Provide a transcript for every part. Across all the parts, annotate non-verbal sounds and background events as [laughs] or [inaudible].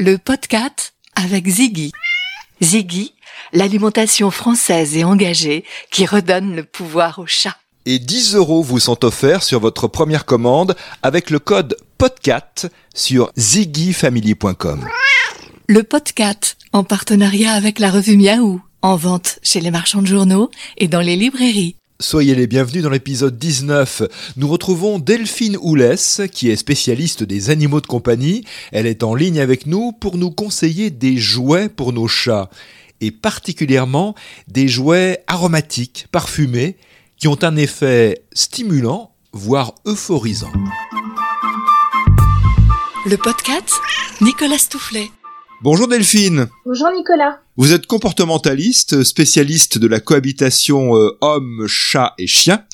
le podcast avec Ziggy. Ziggy, l'alimentation française et engagée qui redonne le pouvoir au chat. Et 10 euros vous sont offerts sur votre première commande avec le code PODCAT sur ziggyfamily.com. Le podcast en partenariat avec la revue Miaou, en vente chez les marchands de journaux et dans les librairies. Soyez les bienvenus dans l'épisode 19. Nous retrouvons Delphine Oulès, qui est spécialiste des animaux de compagnie. Elle est en ligne avec nous pour nous conseiller des jouets pour nos chats, et particulièrement des jouets aromatiques, parfumés, qui ont un effet stimulant, voire euphorisant. Le podcast Nicolas Stoufflet. Bonjour Delphine. Bonjour Nicolas. Vous êtes comportementaliste, spécialiste de la cohabitation euh, homme, chat et chien.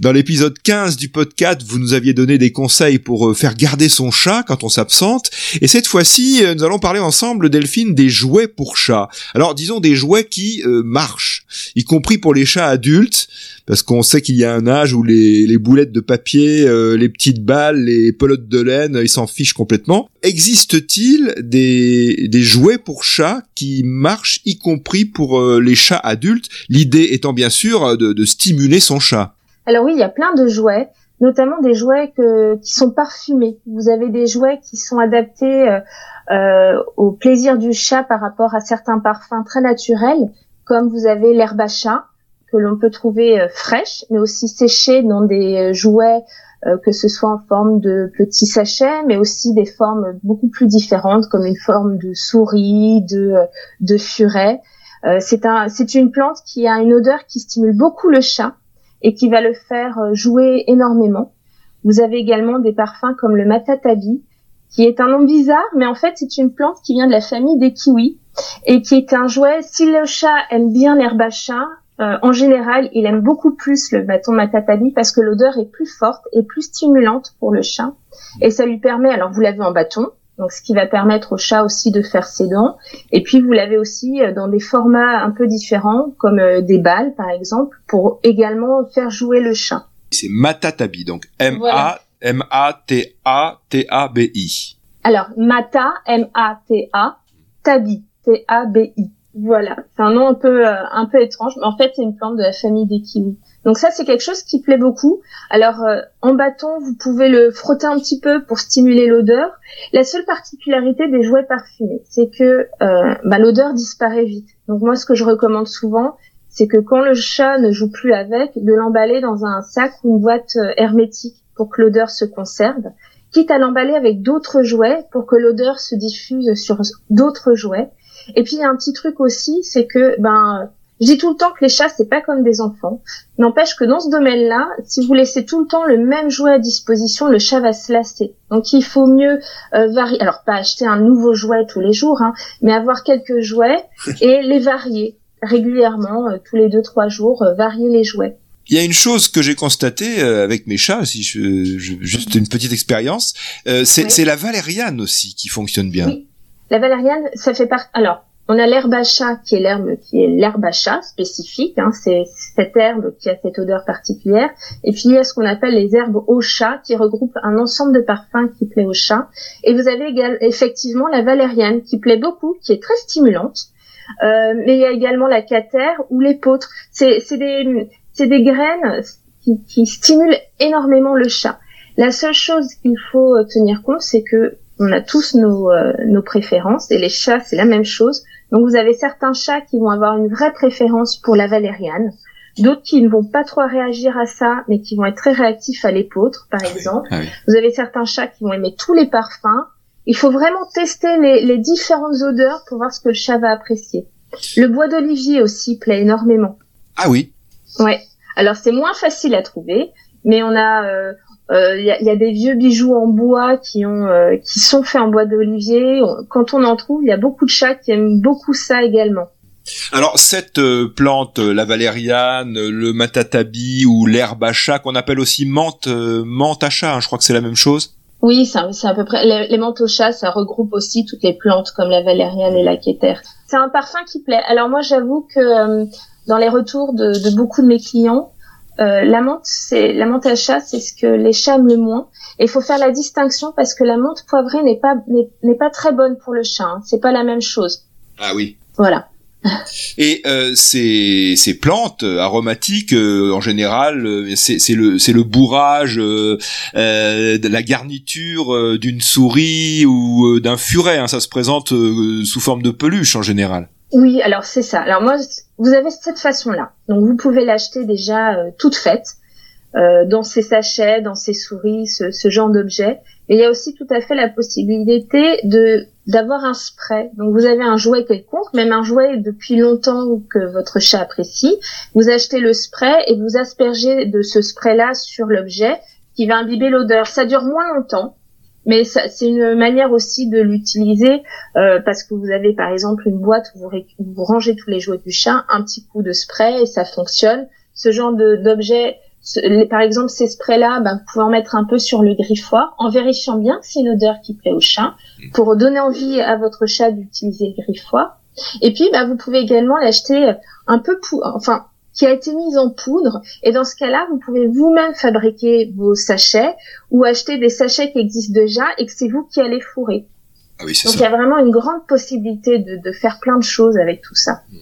Dans l'épisode 15 du podcast, vous nous aviez donné des conseils pour euh, faire garder son chat quand on s'absente. Et cette fois-ci, euh, nous allons parler ensemble, Delphine, des jouets pour chats. Alors, disons des jouets qui marchent, y compris pour les chats adultes, parce qu'on sait qu'il y a un âge où les, les boulettes de papier, les petites balles, les pelotes de laine, ils s'en fichent complètement. Existe-t-il des, des jouets pour chats qui marchent y compris pour euh, les chats adultes, l'idée étant bien sûr euh, de, stimuler son chat. Alors oui, il y a plein de jouets, notamment des jouets qui sont parfumés. Vous avez des jouets qui sont adaptés euh, au plaisir du chat par rapport à certains parfums très naturels, comme vous avez l'herbe à chat que l'on peut trouver fraîche, mais aussi séchée dans des jouets euh, que ce soit en forme de petits sachets, mais aussi des formes beaucoup plus différentes, comme une forme de souris, de, de furet. Euh, c'est un, c'est une plante qui a une odeur qui stimule beaucoup le chat et qui va le faire euh, jouer énormément. Vous avez également des parfums comme le matatabi, qui est un nom bizarre, mais en fait c'est une plante qui vient de la famille des kiwis et qui est un jouet. Si le chat aime bien l'herbe à chat, euh, en général, il aime beaucoup plus le bâton matatabi parce que l'odeur est plus forte et plus stimulante pour le chat. Et ça lui permet, alors vous l'avez en bâton, donc ce qui va permettre au chat aussi de faire ses dents. Et puis vous l'avez aussi euh, dans des formats un peu différents, comme euh, des balles par exemple, pour également faire jouer le chat. C'est matatabi, donc M-A M-A-T-A-T-A-B-I. Alors mata M-A-T-A, tabi T-A-B-I. Voilà, c'est un nom un peu euh, un peu étrange, mais en fait c'est une plante de la famille des kiwis. Donc ça c'est quelque chose qui plaît beaucoup. Alors euh, en bâton, vous pouvez le frotter un petit peu pour stimuler l'odeur. La seule particularité des jouets parfumés, c'est que euh, bah, l'odeur disparaît vite. Donc moi ce que je recommande souvent, c'est que quand le chat ne joue plus avec, de l'emballer dans un sac ou une boîte hermétique pour que l'odeur se conserve, quitte à l'emballer avec d'autres jouets pour que l'odeur se diffuse sur d'autres jouets et puis il y a un petit truc aussi, c'est que ben je dis tout le temps que les chats c'est pas comme des enfants. N'empêche que dans ce domaine-là, si vous laissez tout le temps le même jouet à disposition, le chat va se lasser. Donc il faut mieux euh, varier. Alors pas acheter un nouveau jouet tous les jours, hein, mais avoir quelques jouets [laughs] et les varier régulièrement, euh, tous les deux trois jours, euh, varier les jouets. Il y a une chose que j'ai constatée avec mes chats, si je, juste une petite expérience, c'est la valériane aussi qui fonctionne bien. La valériane, ça fait partie. Alors, on a l'herbe à chat qui est l'herbe qui est l'herbe à chat spécifique. Hein, c'est cette herbe qui a cette odeur particulière. Et puis il y a ce qu'on appelle les herbes au chat qui regroupent un ensemble de parfums qui plaît au chat. Et vous avez également effectivement la valériane qui plaît beaucoup, qui est très stimulante. Euh, mais il y a également la catère ou l'épeautre. C'est des des graines qui, qui stimulent énormément le chat. La seule chose qu'il faut tenir compte, c'est que on a tous nos, euh, nos préférences et les chats c'est la même chose. Donc vous avez certains chats qui vont avoir une vraie préférence pour la valériane, d'autres qui ne vont pas trop réagir à ça, mais qui vont être très réactifs à l'épeautre, par ah exemple. Ah vous avez certains chats qui vont aimer tous les parfums. Il faut vraiment tester les, les différentes odeurs pour voir ce que le chat va apprécier. Le bois d'olivier aussi plaît énormément. Ah oui. Ouais. Alors c'est moins facile à trouver, mais on a euh, il euh, y, a, y, a, des vieux bijoux en bois qui ont euh, qui sont faits en bois d'olivier. Quand on en trouve, il y a beaucoup de chats qui aiment beaucoup ça également. Alors cette euh, plante, la valériane, le matatabi ou l'herbe à chat qu'on appelle aussi menthe, menthe à chat, hein, je crois que c'est la même chose. Oui, c'est à peu près. Les, les menthes au chat, ça regroupe aussi toutes les plantes comme la valériane et la quéter. C'est un parfum qui plaît. Alors moi, j'avoue que dans les retours de, de, beaucoup de mes clients, euh, la menthe, c'est la menthe à chat, c'est ce que les chats aiment le moins. Et il faut faire la distinction parce que la menthe poivrée n'est pas n'est pas très bonne pour le chat. Hein. C'est pas la même chose. Ah oui. Voilà. [laughs] Et euh, ces, ces plantes aromatiques, euh, en général, euh, c'est le, le bourrage, euh, de la garniture d'une souris ou d'un furet. Hein. ça se présente sous forme de peluche en général. Oui, alors c'est ça. Alors moi, vous avez cette façon-là. Donc vous pouvez l'acheter déjà toute faite. Euh, dans ces sachets, dans ces souris, ce, ce genre d'objets. Et il y a aussi tout à fait la possibilité de d'avoir un spray. Donc vous avez un jouet quelconque, même un jouet depuis longtemps que votre chat apprécie. Vous achetez le spray et vous aspergez de ce spray-là sur l'objet qui va imbiber l'odeur. Ça dure moins longtemps, mais c'est une manière aussi de l'utiliser euh, parce que vous avez par exemple une boîte où vous, rangez tous les jouets du chat, un petit coup de spray et ça fonctionne. Ce genre d'objet par exemple, ces sprays-là, ben, vous pouvez en mettre un peu sur le griffoir en vérifiant bien que c'est une odeur qui plaît au chat pour donner envie à votre chat d'utiliser le griffoir. Et puis, ben, vous pouvez également l'acheter un peu, enfin, qui a été mise en poudre. Et dans ce cas-là, vous pouvez vous-même fabriquer vos sachets ou acheter des sachets qui existent déjà et que c'est vous qui allez fourrer. Ah oui, Donc il y a vraiment une grande possibilité de, de, faire plein de choses avec tout ça. Mm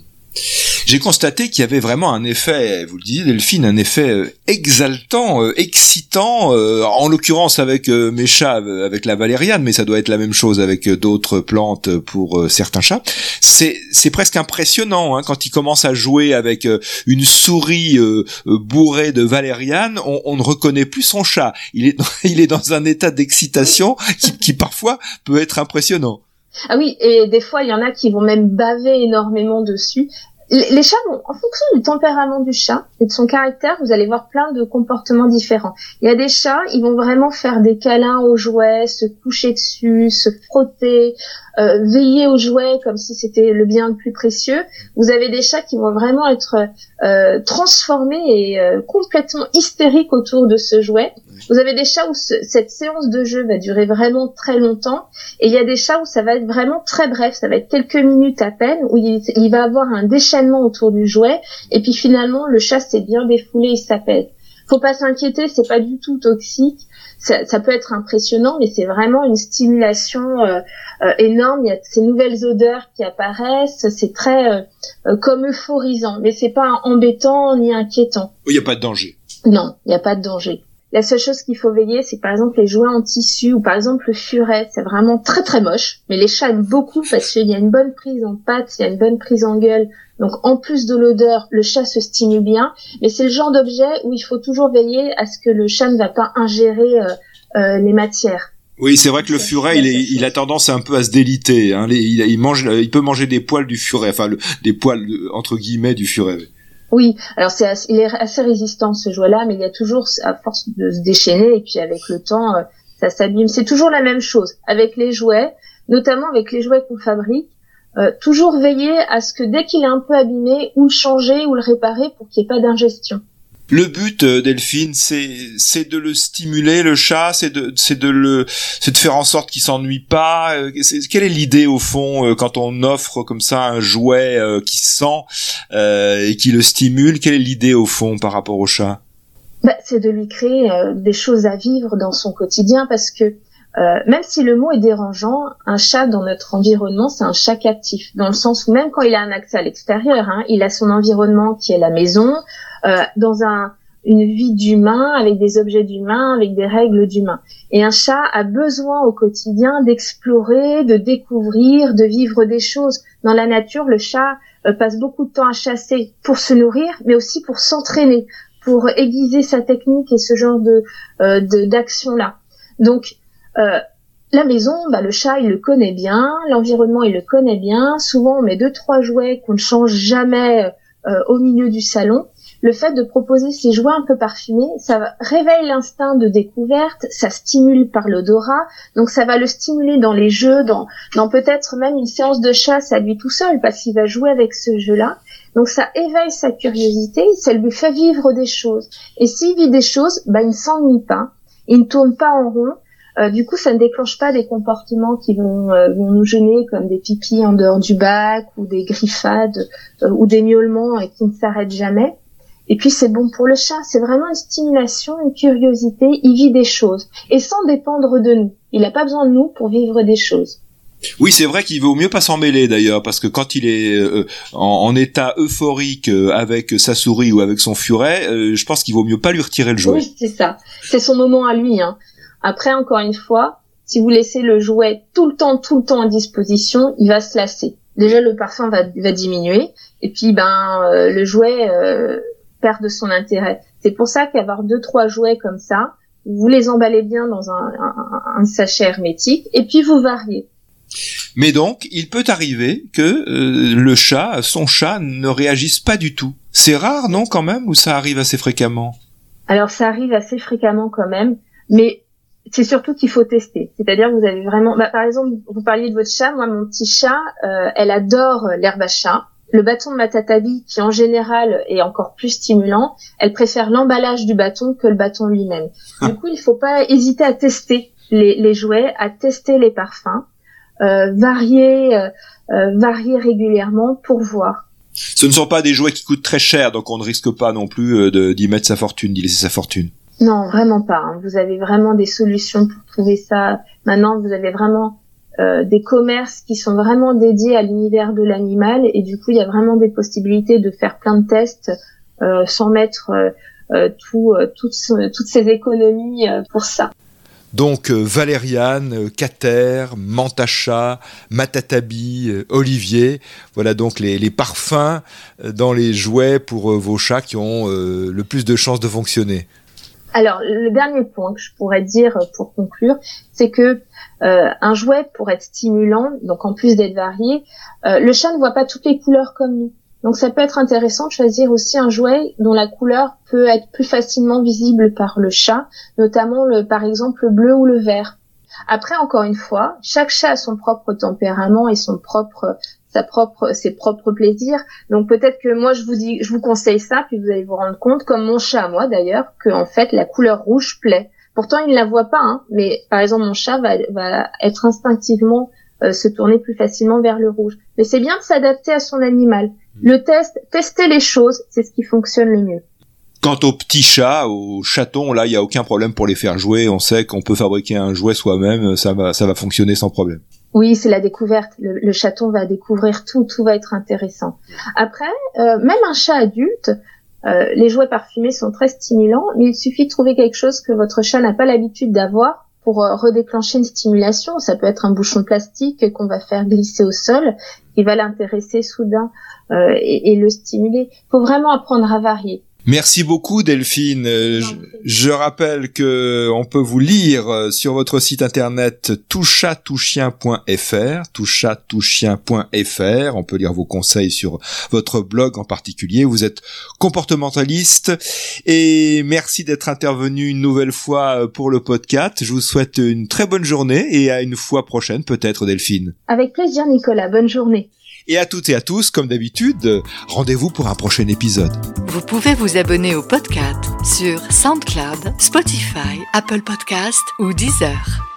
j'ai constaté qu'il y avait vraiment un effet, vous le disiez Delphine, un effet euh, exaltant, euh, excitant, euh, en l'occurrence avec mes chats, avec la valériane, mais ça doit être la même chose avec d'autres plantes pour certains chats. C'est presque impressionnant hein, quand il commence à jouer avec une souris bourrée de valériane, on, on, ne reconnaît plus son chat. Il est [laughs] il est dans un état d'excitation qui, qui parfois peut être impressionnant. Ah oui, et des fois, il y en a qui vont même baver énormément dessus les chats vont, en fonction du tempérament du chat et de son caractère, vous allez voir plein de comportements différents. Il y a des chats, ils vont vraiment faire des câlins aux jouets, se coucher dessus, se frotter, euh, veiller aux jouets comme si c'était le bien le plus précieux. Vous avez des chats qui vont vraiment être euh, transformés et euh, complètement hystériques autour de ce jouet. Vous avez des chats où cette séance de jeu va durer vraiment très longtemps, et il y a des chats où ça va être vraiment très bref, ça va être quelques minutes à peine, où il, il va avoir un déchaînement autour du jouet, et puis finalement le chat s'est bien défoulé, il s'appelle. Faut pas s'inquiéter, c'est pas du tout toxique. Ça, ça, peut être impressionnant, mais c'est vraiment une stimulation euh, euh, énorme. Il y a ces nouvelles odeurs qui apparaissent, c'est très euh, comme euphorisant, mais c'est pas embêtant ni inquiétant. Il n'y a pas de danger. Non, il n'y a pas de danger. La seule chose qu'il faut veiller, c'est par exemple les jouets en tissu ou par exemple le furet. C'est vraiment très très moche, mais les chats aiment beaucoup parce qu'il y a une bonne prise en pâte, il y a une bonne prise en gueule. Donc en plus de l'odeur, le chat se stimule bien. Mais c'est le genre d'objet où il faut toujours veiller à ce que le chat ne va pas ingérer euh, euh, les matières. Oui, c'est vrai que le furet, il, il, a tendance un peu à se déliter. Hein. Il, il, mange, il peut manger des poils du furet, enfin des poils entre guillemets du furet. Oui, alors c'est il est assez résistant ce jouet-là, mais il y a toujours à force de se déchaîner et puis avec le temps euh, ça s'abîme. C'est toujours la même chose avec les jouets, notamment avec les jouets qu'on fabrique. Euh, toujours veiller à ce que dès qu'il est un peu abîmé, ou le changer ou le réparer pour qu'il n'y ait pas d'ingestion. Le but, euh, Delphine, c'est de le stimuler, le chat, c'est de c'est de le c'est de faire en sorte qu'il s'ennuie pas. Euh, quelle est l'idée au fond euh, quand on offre comme ça un jouet qui sent et qui le stimule Quelle est l'idée au fond par rapport au chat? Bah, c'est de lui créer des choses à vivre dans son quotidien parce que même si le mot est dérangeant, un chat dans notre environnement, c'est un chat captif, dans le sens où même quand il a un accès à l'extérieur, hein, il a son environnement qui est la maison, euh, dans un, une vie d'humain, avec des objets d'humain, avec des règles d'humain. Et un chat a besoin au quotidien d'explorer, de découvrir, de vivre des choses. Dans la nature, le chat euh, passe beaucoup de temps à chasser pour se nourrir, mais aussi pour s'entraîner, pour aiguiser sa technique et ce genre de euh, d'action là. Donc euh, la maison, bah, le chat, il le connaît bien, l'environnement, il le connaît bien. Souvent, on met deux, trois jouets qu'on ne change jamais au milieu du salon le fait de proposer ces jouets un peu parfumés, ça réveille l'instinct de découverte, ça stimule par l'odorat, donc ça va le stimuler dans les jeux, dans, dans peut-être même une séance de chasse à lui tout seul, parce qu'il va jouer avec ce jeu-là. Donc ça éveille sa curiosité, ça lui fait vivre des choses. Et s'il vit des choses, bah, il ne s'ennuie pas, il ne tourne pas en rond, euh, du coup, ça ne déclenche pas des comportements qui vont, euh, vont nous gêner, comme des pipis en dehors du bac, ou des griffades, euh, ou des miaulements qui ne s'arrêtent jamais. Et puis c'est bon pour le chat, c'est vraiment une stimulation, une curiosité, il vit des choses et sans dépendre de nous. Il n'a pas besoin de nous pour vivre des choses. Oui, c'est vrai qu'il vaut mieux pas s'en mêler d'ailleurs, parce que quand il est euh, en, état euphorique euh, avec sa souris ou avec son furet, euh, je pense qu'il vaut mieux pas lui retirer le jouet. Oui, c'est ça. C'est son moment à lui. Hein. Après, encore une fois, si vous laissez le jouet tout le temps, tout le temps à disposition, il va se lasser. Déjà, le parfum va, va diminuer, et puis ben le jouet perd de son intérêt. C'est pour ça qu'avoir deux, trois jouets comme ça, vous les emballez bien dans un, un sachet hermétique, et puis vous variez. Mais donc, il peut arriver que euh, le chat, son chat, ne réagisse pas du tout. C'est rare, non, quand même, ou ça arrive assez fréquemment? Alors, ça arrive assez fréquemment quand même, mais c'est surtout qu'il faut tester. C'est-à-dire, vous avez vraiment, bah, par exemple, vous parliez de votre chat. Moi, mon petit chat, euh, elle adore l'herbe à chat. Le bâton de Matatabi, qui en général est encore plus stimulant, elle préfère l'emballage du bâton que le bâton lui-même. Ah. Du coup, il faut pas hésiter à tester les, les jouets, à tester les parfums euh, varier, euh, euh, varier régulièrement pour voir. Ce ne sont pas des jouets qui coûtent très cher, donc on ne risque pas non plus d'y mettre sa fortune, d'y laisser sa fortune. Non, vraiment pas. Hein. Vous avez vraiment des solutions pour trouver ça. Maintenant, vous avez vraiment euh, des commerces qui sont vraiment dédiés à l'univers de l'animal et du coup, il y a vraiment des possibilités de faire plein de tests euh, sans mettre euh, tout, toutes, toutes ces économies pour ça. Donc euh, Valériane, euh, Cater, Mantacha, Matatabi, euh, Olivier, voilà donc les, les, parfums dans les jouets pour vos chats qui ont le plus de chances de fonctionner. Alors le dernier point que je pourrais dire pour conclure, c'est que un jouet pour être stimulant, donc en plus d'être varié, le chat ne voit pas toutes les couleurs comme nous. Donc ça peut être intéressant de choisir aussi un jouet dont la couleur peut être plus facilement visible par le chat, notamment le, par exemple le bleu ou le vert. Après, encore une fois, chaque chat a son propre tempérament et son propre, sa propre, ses propres plaisirs. Donc peut-être que moi je vous dis, je vous conseille ça, puis vous allez vous rendre compte, comme mon chat moi d'ailleurs, que en fait la couleur rouge plaît. Pourtant il ne la voit pas, hein, mais par exemple mon chat va, va être instinctivement euh, se tourner plus facilement vers le rouge. Mais c'est bien de s'adapter à son animal. Le test, tester les choses, c'est ce qui fonctionne le mieux. Quant aux petits chats, aux chatons, là, il n'y a aucun problème pour les faire jouer. On sait qu'on peut fabriquer un jouet soi-même, ça va, ça va fonctionner sans problème. Oui, c'est la découverte. Le, chaton va découvrir tout, tout va être intéressant. Après, euh, même un chat adulte, euh, les jouets parfumés sont très stimulants, il suffit de trouver quelque chose que votre chat n'a pas l'habitude d'avoir pour euh, redéclencher une stimulation. Ça peut être un bouchon plastique qu'on va faire glisser au sol, qui va l'intéresser soudain et, et, le stimuler. Il faut vraiment apprendre à varier. Merci beaucoup Delphine. Euh, je, rappelle que on peut vous lire euh, sur votre site internet touchatouchien.fr, touchatouchien.fr. On peut lire vos conseils sur votre blog en particulier. Vous êtes comportementaliste et merci d'être intervenu une nouvelle fois euh, pour le podcast. Je vous souhaite une très bonne journée et à une fois prochaine peut-être Delphine. Avec plaisir Nicolas. Bonne journée. Et à toutes et à tous, comme d'habitude, rendez-vous pour un prochain épisode. Vous pouvez vous abonner au podcast sur SoundCloud, Spotify, Apple Podcast ou Deezer.